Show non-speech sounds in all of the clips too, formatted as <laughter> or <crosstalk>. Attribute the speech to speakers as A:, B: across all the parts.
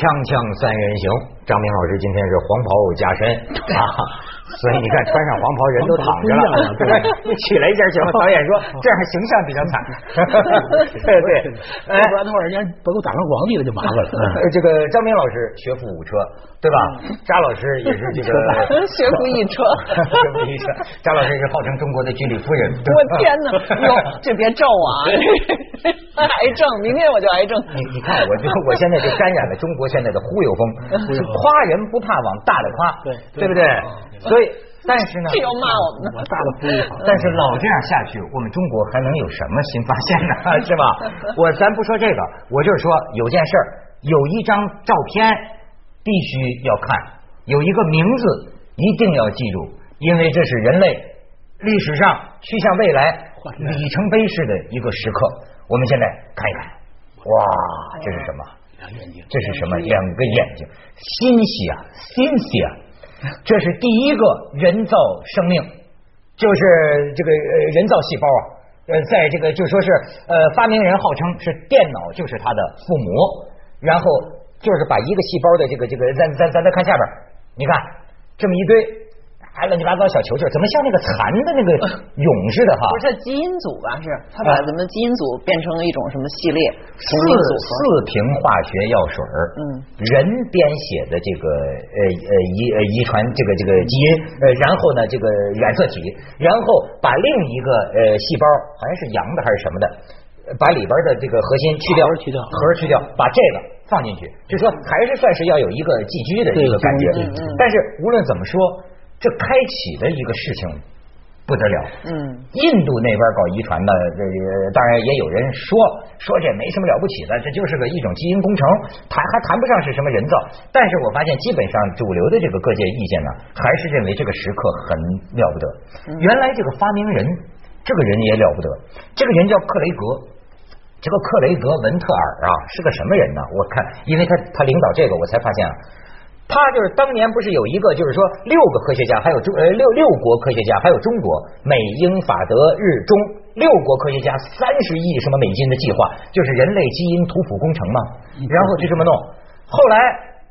A: 锵锵三人行，张明老师今天是黄袍加身 <laughs> 啊，所以你看穿上黄袍人都躺着了，<laughs> 对，你 <laughs> 起来一下行吗？导演说这样形象比较惨，对对，
B: 哎，不然的话人家把我打成皇帝了就麻烦了。
A: 呃这个张明老师学富五车，对吧？扎老师也是这个
C: 学富一车
A: 学富一车，扎老师是号称中国的居里夫人。
C: 我天哪！哟，这别咒我啊！<laughs> 癌症，明天我就癌症。
A: 你你看，我就我现在就沾染了中国现在的忽悠风，<laughs> 是夸人不怕往大了夸，
B: 对
A: 对不对？所以，但是呢，<laughs>
C: 这要骂我们呢。
B: 我大了不一好。
A: 但是老这样下去，我们中国还能有什么新发现呢？是吧？我咱不说这个，我就是说有件事儿，有一张照片必须要看，有一个名字一定要记住，因为这是人类历史上趋向未来里程碑式的一个时刻。我们现在看一看，哇，这是什么？
B: 两眼睛，
A: 这是什么？两个眼睛，新西啊，新西啊，这是第一个人造生命，就是这个呃人造细胞啊，呃，在这个就说是呃发明人号称是电脑就是他的父母，然后就是把一个细胞的这个这个咱咱咱再看下边，你看这么一堆。还乱七八糟小球球，怎么像那个蚕的那个蛹似的哈？<laughs>
C: 不是基因组吧？是他把咱们基因组变成了一种什么系列
A: 四？四瓶化学药水儿，
C: 嗯，
A: 人编写的这个呃呃遗呃遗传这个这个基因，呃，然后呢这个染色体，然后把另一个呃细胞好像是羊的还是什么的，呃把里边的这个核心去掉，
B: 核去掉
A: 核去掉，把这个放进去，就说还是算是要有一个寄居的一个感觉但是无论怎么说，这开启的一个事情不得了，
C: 嗯，
A: 印度那边搞遗传的，这个当然也有人说说这没什么了不起的，这就是个一种基因工程，谈还谈不上是什么人造。但是我发现基本上主流的这个各界意见呢，还是认为这个时刻很了不得。原来这个发明人，这个人也了不得，这个人叫克雷格。这个克雷格文特尔啊，是个什么人呢？我看，因为他他领导这个，我才发现啊，他就是当年不是有一个，就是说六个科学家，还有中呃六六国科学家，还有中国美英法德日中六国科学家三十亿什么美金的计划，就是人类基因图谱工程嘛。然后就这么弄，后来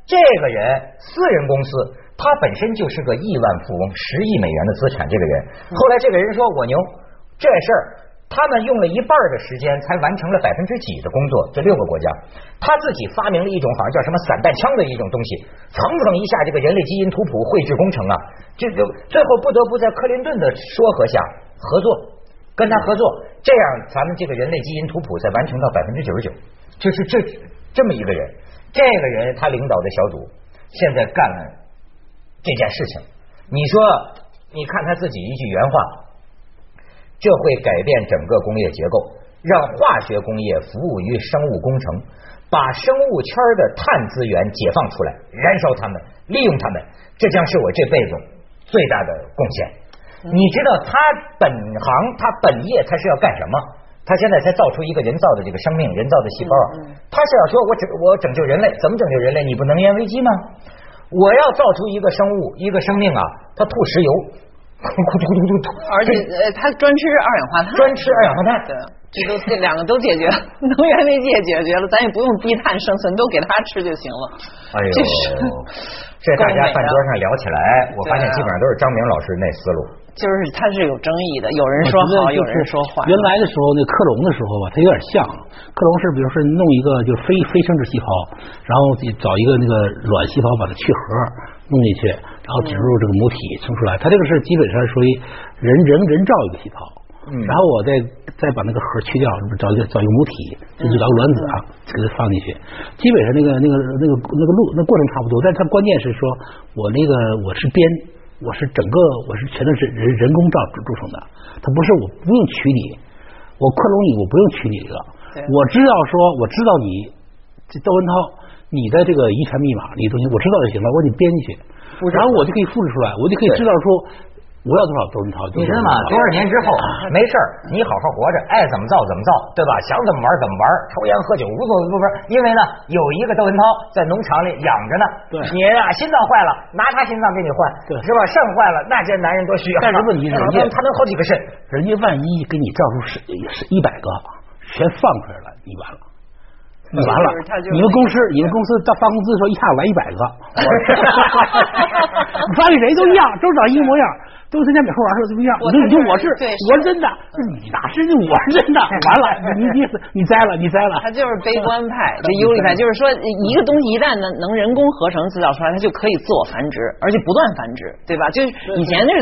A: 这个人私人公司。他本身就是个亿万富翁，十亿美元的资产。这个人，后来这个人说我牛，这事儿他们用了一半的时间才完成了百分之几的工作。这六个国家，他自己发明了一种好像叫什么散弹枪的一种东西，蹭蹭一下，这个人类基因图谱绘制工程啊，这就最后不得不在克林顿的说和下合作，跟他合作，这样咱们这个人类基因图谱才完成到百分之九十九。就是这这么一个人，这个人他领导的小组现在干了这件事情，你说，你看他自己一句原话，这会改变整个工业结构，让化学工业服务于生物工程，把生物圈的碳资源解放出来，燃烧它们，利用它们，这将是我这辈子最大的贡献。你知道他本行，他本业他是要干什么？他现在才造出一个人造的这个生命，人造的细胞啊，他是要说我拯我拯救人类，怎么拯救人类？你不能源危机吗？我要造出一个生物，一个生命啊，它吐石油，咕咕嘟嘟嘟嘟，
C: 而且呃，他专吃二氧化碳，
A: 专吃二氧化碳。
C: 对，这都这两个都解决了，能源危机也解决了，咱也不用低碳生存，都给他吃就行了。
A: 哎呦
C: 这是，
A: 这大家饭桌上聊起来，我发现基本上都是张明老师那思路。
C: 就是他是有争议的，有人说好，有人说坏。
B: 原来的时候，那克隆的时候吧，它有点像克隆是，比如说弄一个就是非非生殖细胞，然后找一个那个卵细胞把它去核弄进去，然后植入这个母体生出来。它这个是基本上属于人人人造一个细胞，
A: 嗯
B: 然后我再再把那个核去掉，找一个找一个母体，就是找个卵子啊，给它放进去。基本上那个那个那个那个路那过程差不多，但是它关键是说我那个我是编。我是整个我是全都是人人工造铸成的，它不是我不用取你，我克隆你我不用取你一个
C: 对，
B: 我知道说我知道你这窦文涛你的这个遗传密码，你东西我知道就行了，我给你编进去，然后我就可以复制出来，我就可以知道说我要多少窦文涛，
A: 你知道吗？多少年之后没事儿，你好好活着，爱怎么造怎么造，对吧？想怎么玩怎么玩，抽烟喝酒无所不不。因为呢，有一个窦文涛在农场里养着呢，
B: 对
A: 你啊心脏坏了，拿他心脏给你换，
B: 对
A: 是吧？肾坏了，那这男人多需要啊。
B: 但是问题是
A: 他
B: 人家
A: 他能好几个肾，
B: 人家万一给你造出十是一百个，全放出来了，你完了。你完了你们公司你们公司到发工资的时候一下来一百个，你发给谁都一样，都长一个模样，都参加美术玩儿都一样。
C: 我
B: 你说你说我是
C: 对
B: 我是真的，你哪是我是真的？<laughs> 完了，你你你栽了，你栽了。
C: 他就是悲观派，<laughs> 这忧虑派，就是说一个东西一旦能能人工合成制造出来，它就可以自我繁殖，而且不断繁殖，对吧？就是以前那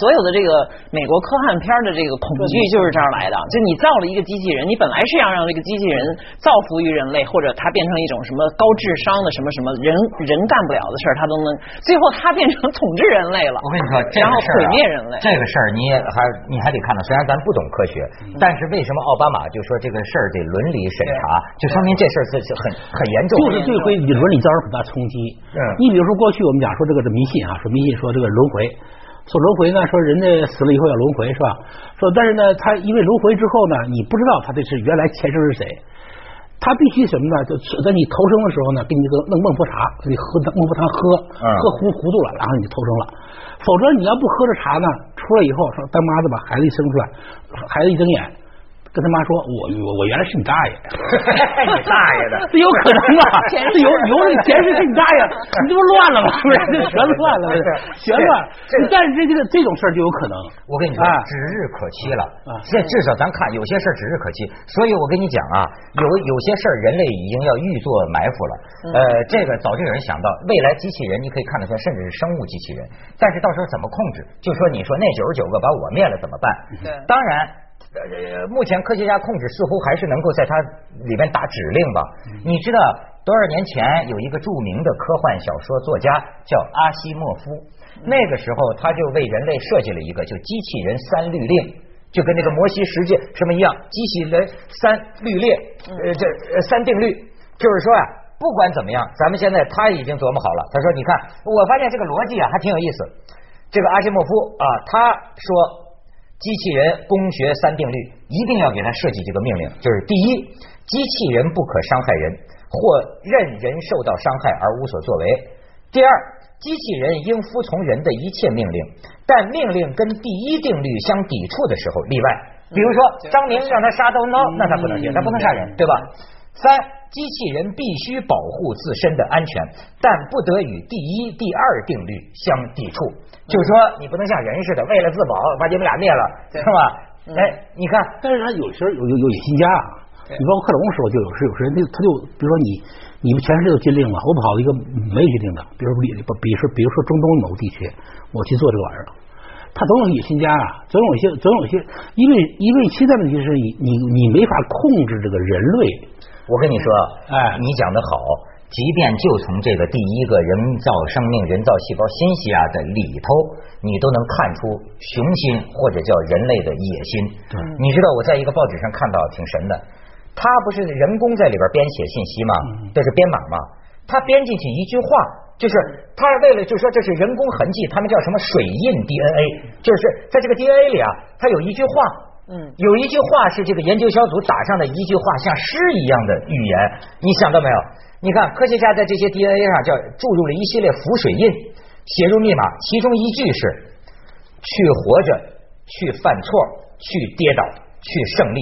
C: 所有的这个美国科幻片的这个恐惧就是这儿来的，就你造了一个机器人，你本来是要让这个机器人造福于人类，或者它变成一种什么高智商的什么什么人人干不了的事儿，它都能，最后它变成统治人类了。
A: 我跟你说，这
C: 然后毁灭人类。
A: 这个事儿你也还你还得看到，虽然咱不懂科学，但是为什么奥巴马就说这个事儿得伦理审查，就说明这事儿是是很很严重。
B: 就是对会你伦理造成很大冲击。
A: 嗯
B: 你比如说过去我们讲说这个这迷信啊，说迷信说这个轮回，说轮回呢，说人家死了以后要轮回是吧？说但是呢，他因为轮回之后呢，你不知道他这是原来前世是谁。他必须什么呢？就是在你投生的时候呢，给你个弄孟婆茶，给你喝孟婆汤喝，
A: 嗯
B: 喝糊糊涂了，然后你就投生了。否则你要不喝着茶呢，出来以后说当妈的把孩子一生出来，孩子一睁眼，跟他妈说我我我原来是你大爷。<laughs>
A: 你大爷的！<laughs>
B: 这有可能 <laughs> 吗？这有有你前世是你大爷，你这不乱了吗？不是，这全乱了，这全乱。
A: 这
B: 但是这个这种事儿就有可能。
A: 我跟你说
B: 啊，
A: 指日可期了
B: 啊。
A: 这至少咱看有些事儿指日可期，所以我跟你讲啊，有有些事儿人类已经要预做埋伏了。呃，这个早就有人想到，未来机器人你可以看得出来，甚至是生物机器人，但是到时候怎么控制？就说你说那九十九个把我灭了怎么办？当然。呃，目前科学家控制似乎还是能够在它里面打指令吧？你知道多少年前有一个著名的科幻小说作家叫阿西莫夫，那个时候他就为人类设计了一个就机器人三律令，就跟那个摩西十诫什么一样，机器人三律列，呃，这呃三定律，就是说啊，不管怎么样，咱们现在他已经琢磨好了。他说，你看，我发现这个逻辑啊还挺有意思。这个阿西莫夫啊，他说。机器人工学三定律一定要给他设计这个命令，就是第一，机器人不可伤害人，或任人受到伤害而无所作为；第二，机器人应服从人的一切命令，但命令跟第一定律相抵触的时候例外。比如说，张明让他杀头猫，那他不能行，他不能杀人，对吧？三，机器人必须保护自身的安全，但不得与第一、第二定律相抵触。就是说，你不能像人似的，为了自保把你们俩灭了，
C: 对
A: 是吧？哎，你看，
B: 但是他有时候有有有野心家啊，你包括克隆的时候就有时有时人他他就比如说你你们全世界都禁令嘛，我跑到一个没有禁令的，比如比比比如说比如说中东某个地区，我去做这个玩意儿。他总有野心家啊，总有一些，总有一些，因为因为现在问题是你你你没法控制这个人类，
A: 我跟你说，
B: 哎
A: 你讲的好，即便就从这个第一个人造生命、人造细胞信息啊的里头，你都能看出雄心或者叫人类的野心。
B: 对
A: 你知道我在一个报纸上看到挺神的，他不是人工在里边编写信息吗？这是编码吗？他编进去一句话，就是他为了就说这是人工痕迹，他们叫什么水印 DNA，就是在这个 DNA 里啊，它有一句话，
C: 嗯
A: 有一句话是这个研究小组打上的一句话，像诗一样的语言，你想到没有？你看，科学家在这些 DNA 上叫注入了一系列浮水印，写入密码，其中一句是去活着，去犯错，去跌倒，去胜利，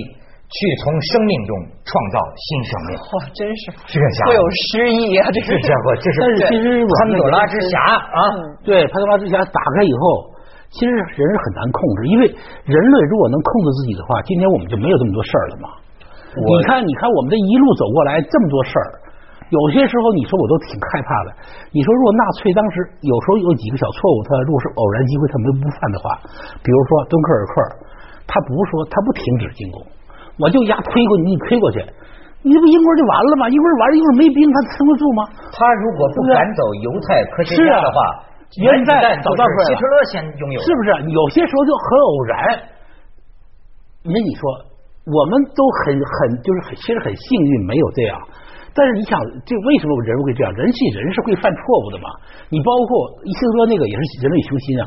A: 去从生命中创造新生命。
C: 哇，真是
A: 这个家伙
C: 会有诗意啊！这
A: 个家伙，这是潘朵拉之匣啊！
B: 对，潘朵拉之匣打开以后，其实人是很难控制，因为人类如果能控制自己的话，今天我们就没有这么多事儿了嘛。你看，你看我们这一路走过来这么多事儿，有些时候你说我都挺害怕的。你说如果纳粹当时有时候有几个小错误，他如果是偶然机会他没不犯的话，比如说敦刻尔克，他不是说他不停止进攻，我就压推过你，你推过去。你这不英国就完了吗？英国完了，英国没兵，他撑得住吗？
A: 他如果不赶走犹太科学家的话，
B: 啊
A: 原子弹
B: 早到出来了
A: 都是希特勒先拥有，
B: 是不是？有些时候就很偶然。那你说，我们都很很就是很其实很幸运没有这样。但是你想，这为什么人会这样？人是人是会犯错误的嘛？你包括希特勒那个也是人类雄心啊，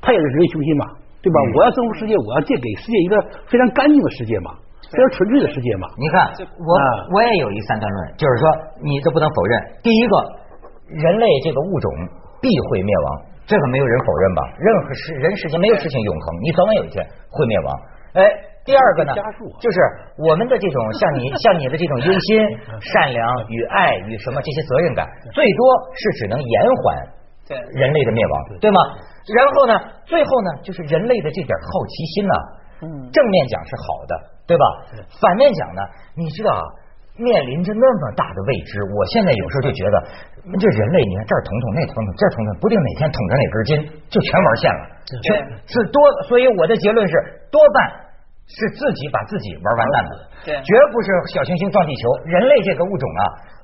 B: 他也是人类雄心嘛，对吧？
A: 嗯
B: 我要征服世界，我要借给世界一个非常干净的世界嘛，非常纯粹的世界嘛。
A: 你看，我
B: 啊
A: 我也有一三段论，就是说你这不能否认。第一个，人类这个物种必会灭亡，这个没有人否认吧？任何事人世间没有事情永恒，你早晚有一天会灭亡。哎，第二个呢就是我们的这种像你 <laughs> 像你的这种忧心、善良与爱与什么这些责任感，最多是只能延缓人类的灭亡，对吗？然后呢，最后呢，就是人类的这点好奇心呢，
C: 嗯
A: 正面讲是好的，对吧？反面讲呢，你知道啊，面临着那么大的未知，我现在有时候就觉得，这人类，你看这儿捅捅那捅捅，这捅捅，不定哪天捅着哪根筋，就全玩线了，全是多。所以我的结论是，多半是自己把自己玩完蛋的，
C: 对
A: 绝不是小行星撞地球。人类这个物种啊，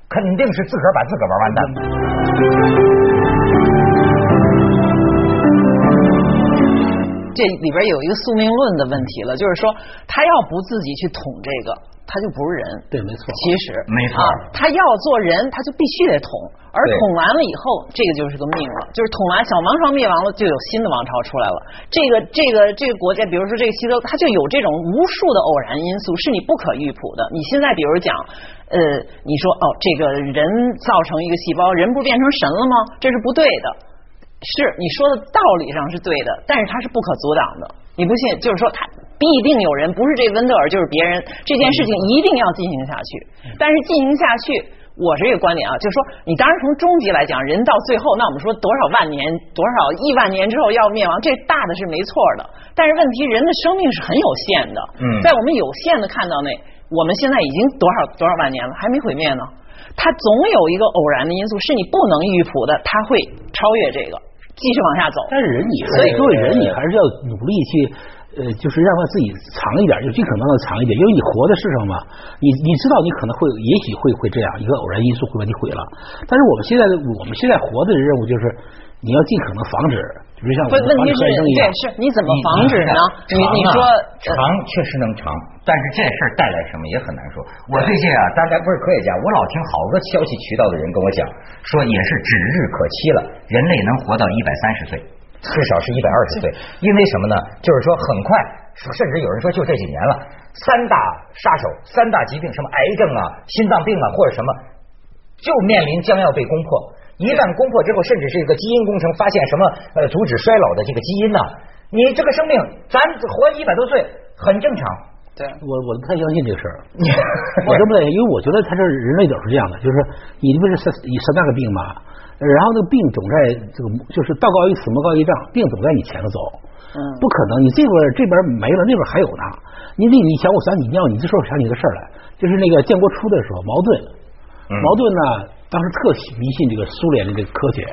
A: 肯定是自个儿把自个儿玩完蛋的。
C: 这里边有一个宿命论的问题了，就是说他要不自己去捅这个，他就不是人。
B: 对，没错。
C: 其实
A: 没错
C: 啊，他要做人，他就必须得捅，而
A: 对
C: 捅完了以后，这个就是个命了，就是捅完小王朝灭亡了，就有新的王朝出来了。这个这个这个国家，比如说这个西周，它就有这种无数的偶然因素，是你不可预卜的。你现在比如讲，呃，你说哦，这个人造成一个细胞，人不变成神了吗？这是不对的。是你说的道理上是对的，但是它是不可阻挡的。你不信，就是说他必定有人，不是这温德尔就是别人，这件事情一定要进行下去。但是进行下去，我这个观点啊，就是说，你当然从终极来讲，人到最后，那我们说多少万年、多少亿万年之后要灭亡，这大的是没错的。但是问题，人的生命是很有限的，
A: 嗯
C: 在我们有限的看到内，我们现在已经多少多少万年了，还没毁灭呢。它总有一个偶然的因素，是你不能预卜的，它会超越这个，继续往下走。
B: 但是人你
C: 所以
B: 作为人，你还是要努力去，呃，就是让他自己长一点，就尽可能的长一点，因为你活的世上嘛，你你知道你可能会，也许会会这样，一个偶然因素会把你毁了。但是我们现在的我们现在活的任务就是，你要尽可能防止，比如像我
C: 不，
B: 们防
C: 问题是，对
B: 止战争一样。，
C: 是你怎么防止呢？你你说
A: 长啊确实能长，但是这事儿带来什么也很难说。我最近啊，大家不是科学家，我老听好多消息渠道的人跟我讲，说也是指日可期了，人类能活到一百三十岁，至少是一百二十岁。因为什么呢？就是说很快，甚至有人说就这几年了，三大杀手、三大疾病，什么癌症啊、心脏病啊，或者什么，就面临将要被攻破。一旦攻破之后，甚至是一个基因工程，发现什么呃阻止衰老的这个基因呐、你这个生命，咱活一百多岁很正常。
C: 对，
B: 我我不太相信这个事儿，<laughs> 我真不太，因为我觉得他这人类都是这样的，就是你不是三以三大个病嘛，然后那个病总在这个就是道高一尺，魔高一丈，病总在你前头走，
C: 嗯
B: 不可能，你这边这边没了，那边还有呢。你你你想，我想你尿，你这时候想起个事儿来，就是那个建国初的时候，矛盾，
A: 嗯
B: 茅盾呢当时特迷信这个苏联的这个科学。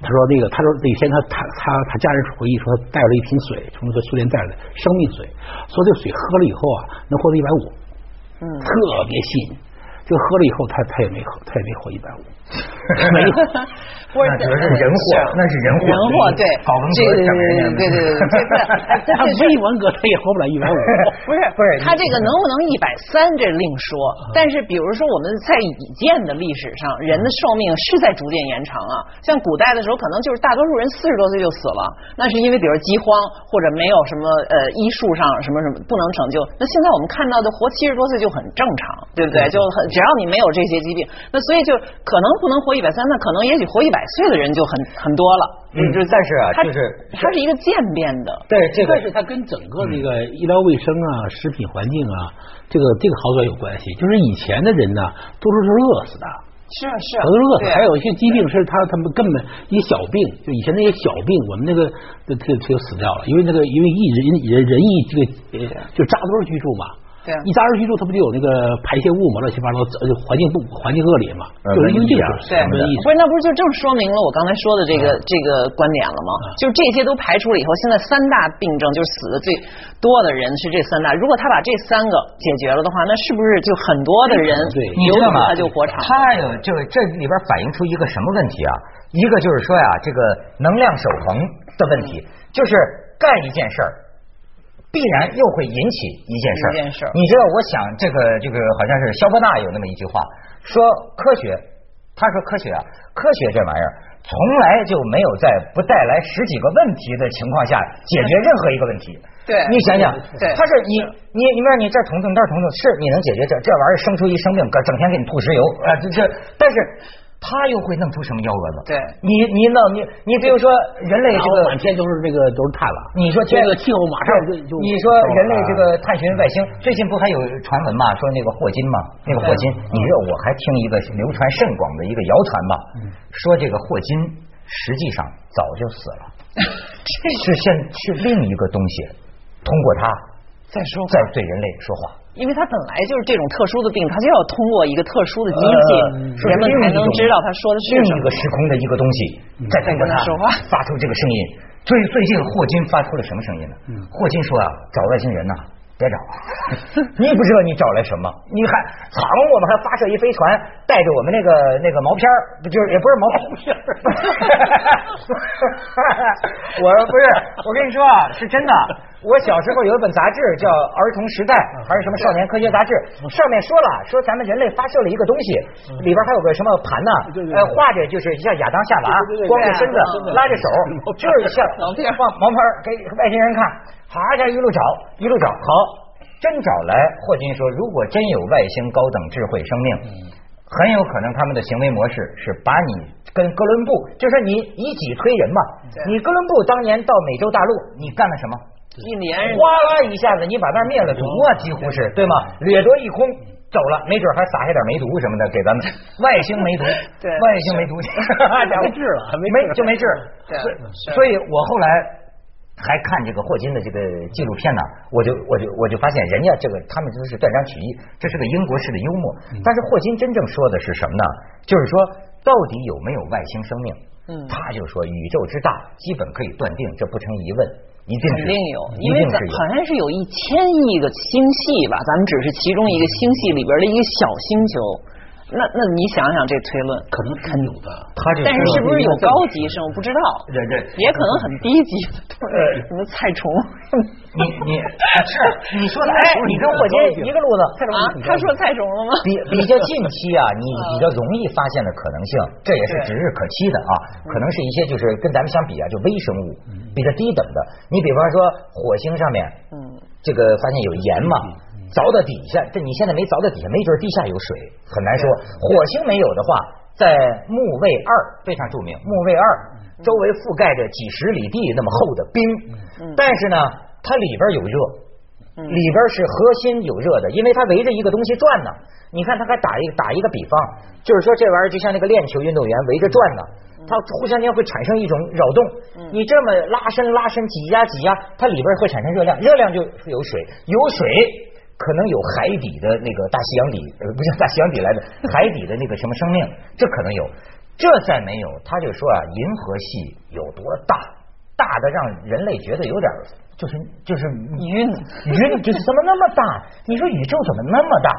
B: 他说那个，他说那天他他他他家人回忆说，他带了一瓶水，从那个苏联带来的生命水，说这个水喝了以后啊，能活到一百五，
C: 嗯
B: 特别信。就喝了以后，他他也没喝，他也没活一百五，没有。<laughs>
C: 不是
A: 那主要是人祸那是人祸
C: 人祸对，
A: 搞文革
C: 这个
A: 整人家
C: 对对对对，<laughs> 这个哎这
B: 他
C: 这
B: 没文革，他也活不了一百五。<laughs>
C: 不是
A: 不是
C: 他这个能不能一百三这另说，但是比如说我们在已见的历史上，人的寿命是在逐渐延长啊。像古代的时候，可能就是大多数人四十多岁就死了，那是因为比如饥荒或者没有什么呃医术上什么什么不能拯救。那现在我们看到的活七十多岁就很正常，对不对？就很只要你没有这些疾病，那所以就可能不能活一百三，那可能也许活一百岁的人就很很多了。
A: 嗯，但是啊，
C: 它
A: 就是
C: 它是一个渐变的。
A: 对这个
B: 是它跟整个这个医疗卫生啊、食品环境啊，这个这个好转有关系。就是以前的人呢，多数是饿死的，
C: 是啊是啊
B: 很多是饿死，还有一些疾病是他他们根本一些小病，就以前那些小病，我们那个这这就死掉了，因为那个因为一人人人一这个呃就扎堆儿居住嘛。
C: 对啊
B: 一扎堆儿居住，它不就有那个排泄物嘛，乱七八糟，呃环境不环境恶劣嘛，
A: 呃
B: 就是因为这
A: 啊
C: 对不？是，那不是就正说明了我刚才说的这个、这个观点了吗？就是这些都排除了以后，现在三大病症就是死的最多的人是这三大。如果他把这三个解决了的话，那是不是就很多的人
B: 对
C: 有可能
A: 你知道吗？
C: 他就活长？
A: 它有这个这里边反映出一个什么问题啊？一个就是说呀，这个能量守恒的问题，就是干一件事儿。必然又会引起一件事儿。
C: 一件事儿
A: 你知道，我想这个这个好像是肖伯纳有那么一句话，说科学，他说科学啊，科学这玩意儿从来就没有在不带来十几个问题的情况下解决任何一个问题。
C: 对
A: 你想想，
C: 对
A: 他是你你你说你这儿捅捅那儿捅捅，是你能解决这这玩意儿生出一生病，整天给你吐石油啊，这这，但是他又会弄出什么幺蛾子？
C: 对
A: 你你弄你你比如说人类这个
B: 满天都是这个都是碳了。
A: 你说
B: 这个气候马上就就
A: 你说人类这个探寻外星，最近不还有传闻嘛？说那个霍金嘛，那个霍金，你知道我还听一个流传甚广的一个谣传嘛，说这个霍金实际上早就死了，<laughs> 是现是另一个东西通过他
C: 再说
A: 在对人类说话。
C: 因为他本来就是这种特殊的病，他就要通过一个特殊的机器，
A: 呃
C: 人们才能知道他说的是什么
A: 另一个。时空的一个东西在通过他
C: 在跟他说话
A: 发出这个声音。所以最近霍金发出了什么声音呢？霍金说啊，找外星人呐、别找，你也不知道你找来什么，你还藏，我们还发射一飞船，带着我们那个那个毛片儿，不就是也不是毛片儿，<laughs> 我不是，我跟你说啊，是真的。<laughs> 我小时候有一本杂志叫《儿童时代》还是什么少年科学杂志，上面说了，说咱们人类发射了一个东西，里边还有个什么盘呢？呃，画着就是像亚当夏娃光着身子拉着手，就是像
C: 毛片
A: 放毛片儿给外星人看，好家伙一路找一路找，好，真找来。霍金说，如果真有外星高等智慧生命，很有可能他们的行为模式是把你跟哥伦布，就是你以己推人嘛。你哥伦布当年到美洲大陆，你干了什么？
C: 一年。
A: 哗啦一下子，你把那灭了族啊，几乎是对。吗？掠夺一空，走了，没准还撒下点梅毒什么的给咱们。外星梅毒，
C: 对。
A: 外星梅毒，<laughs>
B: 没治了还没
A: 就没治。
C: 对。
A: 所以
C: 是
A: 所以我后来还看这个霍金的这个纪录片呢，我就我就我就发现人家这个他们都是断章取义，这是个英国式的幽默。但是霍金真正说的是什么呢？就是说到底有没有外星生命？
C: 嗯
A: 他就说宇宙之大，基本可以断定，这不成疑问，一定是
C: 肯定有，
A: 一
C: 因为。好像是有一千亿个星系吧，咱们只是其中一个星系里边的一个小星球。那那你想想这推论，
B: 可能他有的。
A: 他就
C: 但是是不是有高级生物不知道，
A: 对对
C: 也可能很低级的，<laughs> 什么菜虫
A: 你你 <laughs> 是你说的，哎，你跟火箭一个路子，
C: 啊？他说菜虫了吗？
A: 比比较近期啊，你比较容易发现的可能性，这也是指日可期的啊。可能是一些就是跟咱们相比啊，就微生物比较低等的。你比方说火星上面，
C: 嗯，
A: 这个发现有盐嘛，凿到底下，这你现在没凿到底下，没准地下有水，很难说。火星没有的话，在木卫二非常著名，木卫二周围覆盖着几十里地那么厚的冰，但是呢，它里边有热。里边是核心有热的，因为它围着一个东西转呢。你看，它还打一个打一个比方，就是说这玩意儿就像那个链球运动员围着转呢，它互相间会产生一种扰动。你这么拉伸拉伸挤压挤压，它里边会产生热量，热量就有水，有水可能有海底的那个大西洋底，呃，不是大西洋底来的海底的那个什么生命，这可能有。这再没有，他就说啊，银河系有多大，大的让人类觉得有点就是就是 <laughs>
C: 晕
A: 晕，就是怎么那么大？你说宇宙怎么那么大？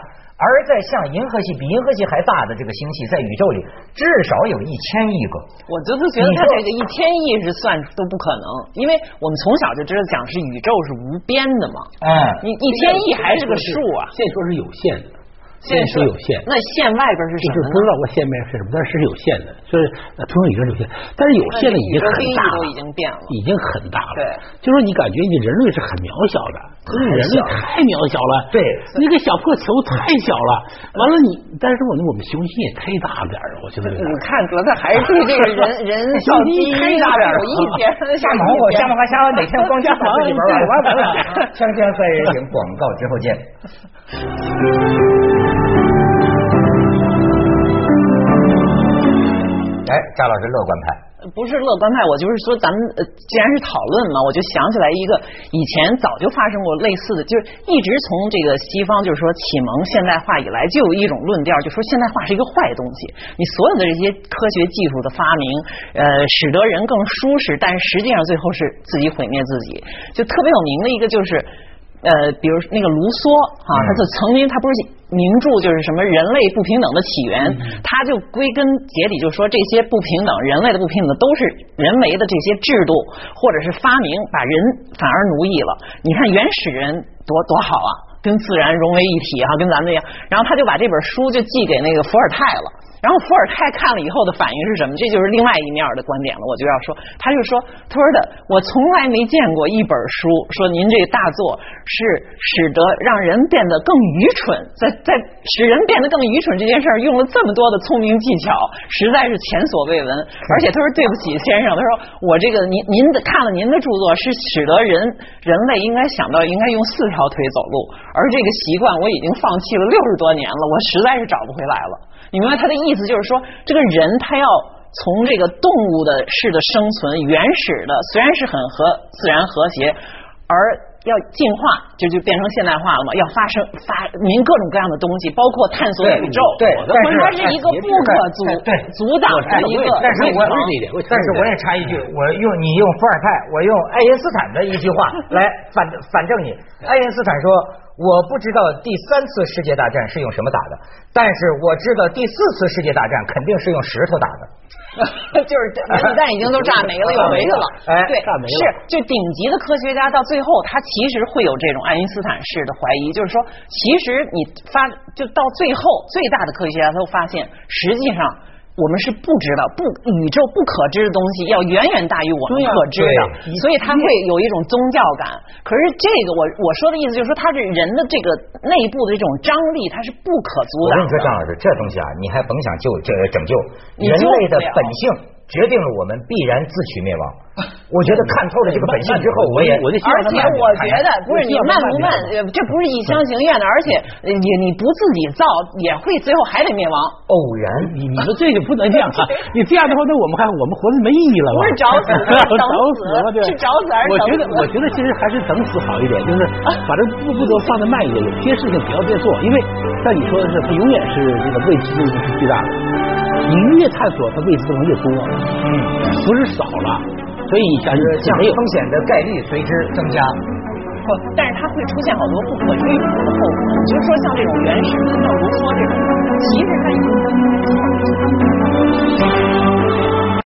A: 而在像银河系比银河系还大的这个星系，在宇宙里至少有一千亿个。
C: 我就是觉得他这个一千亿是算都不可能，因为我们从小就知道讲是宇宙是无边的嘛。
A: 嗯，
C: 你一千亿还是个数啊，
B: 现说是有限的，现在说有限。
C: 那线外边是什么？
B: 就是不知道我线面是什么，但是是有限的，就是呃通常宇宙是有限，但是有限的已经很大了，
C: 都已经变了。
B: 已经很大了。
C: 对，
B: 就是说你感觉你人类是很渺小的，就是人类太渺小了。
A: 对 <laughs>
B: 那个小破球太小了。完了你，但是我们我们雄心也太大了点儿，我觉得这个。
C: 你看得他还是对这个人 <laughs> 人造基因
B: 太大点儿
C: 有意见，
A: 瞎忙活，瞎忙活，瞎忙活，哪天光瞎忙自己玩玩玩完了。锵锵三人行，广告之后见。<laughs> 哎，张老师乐观派，
C: 不是乐观派，我就是说，咱们，既然是讨论嘛，我就想起来一个以前早就发生过类似的，就是一直从这个西方就是说启蒙现代化以来，就有一种论调，就说现代化是一个坏东西，你所有的这些科学技术的发明，呃，使得人更舒适，但是实际上最后是自己毁灭自己。就特别有名的一个就是。呃，比如那个卢梭啊，他就曾经他不是名著就是什么人类不平等的起源，他就归根结底就说这些不平等，人类的不平等都是人为的这些制度或者是发明把人反而奴役了。你看原始人多多好啊，跟自然融为一体哈、跟咱们一样。然后他就把这本书就寄给那个伏尔泰了。然后伏尔泰看了以后的反应是什么？这就是另外一面的观点了。我就要说，他就说，他说的，我从来没见过一本书说您这大作是使得让人变得更愚蠢，在在使人变得更愚蠢这件事儿用了这么多的聪明技巧，实在是前所未闻。而且他说对不起先生，他说我这个您您的看了您的著作是使得人人类应该想到应该用四条腿走路，而这个习惯我已经放弃了六十多年了，我实在是找不回来了。你明白他的意思就是说，这个人他要从这个动物的式的生存，原始的虽然是很和自然和谐，而要进化，就就变成现代化了嘛？要发生发明各种各样的东西，包括探索宇宙。
A: 对，但是
C: 它是一个不可阻
A: 对
C: 阻挡的一个。
A: 但是我但是我也插一句，我用你用伏尔泰，我用爱因斯坦的一句话来反反正你。爱因斯坦说：“我不知道第三次世界大战是用什么打的，但是我知道第四次世界大战肯定是用石头打的。<laughs> ”
C: 就是原子弹已经都炸没了，又回去了。
A: 哎，
C: 对，炸没了是就顶级的科学家到最后，他其实会有这种爱因斯坦式的怀疑，就是说，其实你发就到最后，最大的科学家都发现，实际上。我们是不知道，不宇宙不可知的东西要远远大于我们可知的，所以他会有一种宗教感。可是这个我我说的意思就是说，它是人的这个内部的这种张力，它是不可阻挡。
A: 我跟你说，张老师，这东西啊，你还甭想救这拯救人类的本性。决定了我们必然自取灭亡。我觉得看透了这个本性之后，我也
B: 我就
C: 而且我觉得不是你慢不慢，这不是一厢情愿的，而且你你不自己造，也会最后还得灭亡。
A: 偶然，
B: 你你说这就不能这样啊！你这样的话，那我们还我们活着没意义了吧？
C: 不是找死，<laughs> 找死是找死还是？
B: 我觉得我觉得其实还是等死好一点，就是把这步步都放的慢一点，有些事情不要再做，因为像你说的是，它永远是这个未知的是巨大的。你越探索，它未知东西越多，嗯，不是少了，所以
A: 像像风险的概率随之增加，
C: 不，但是它会出现好多不可预估的后果。比如说像这种原始的，像卢梭这种，其实它已经。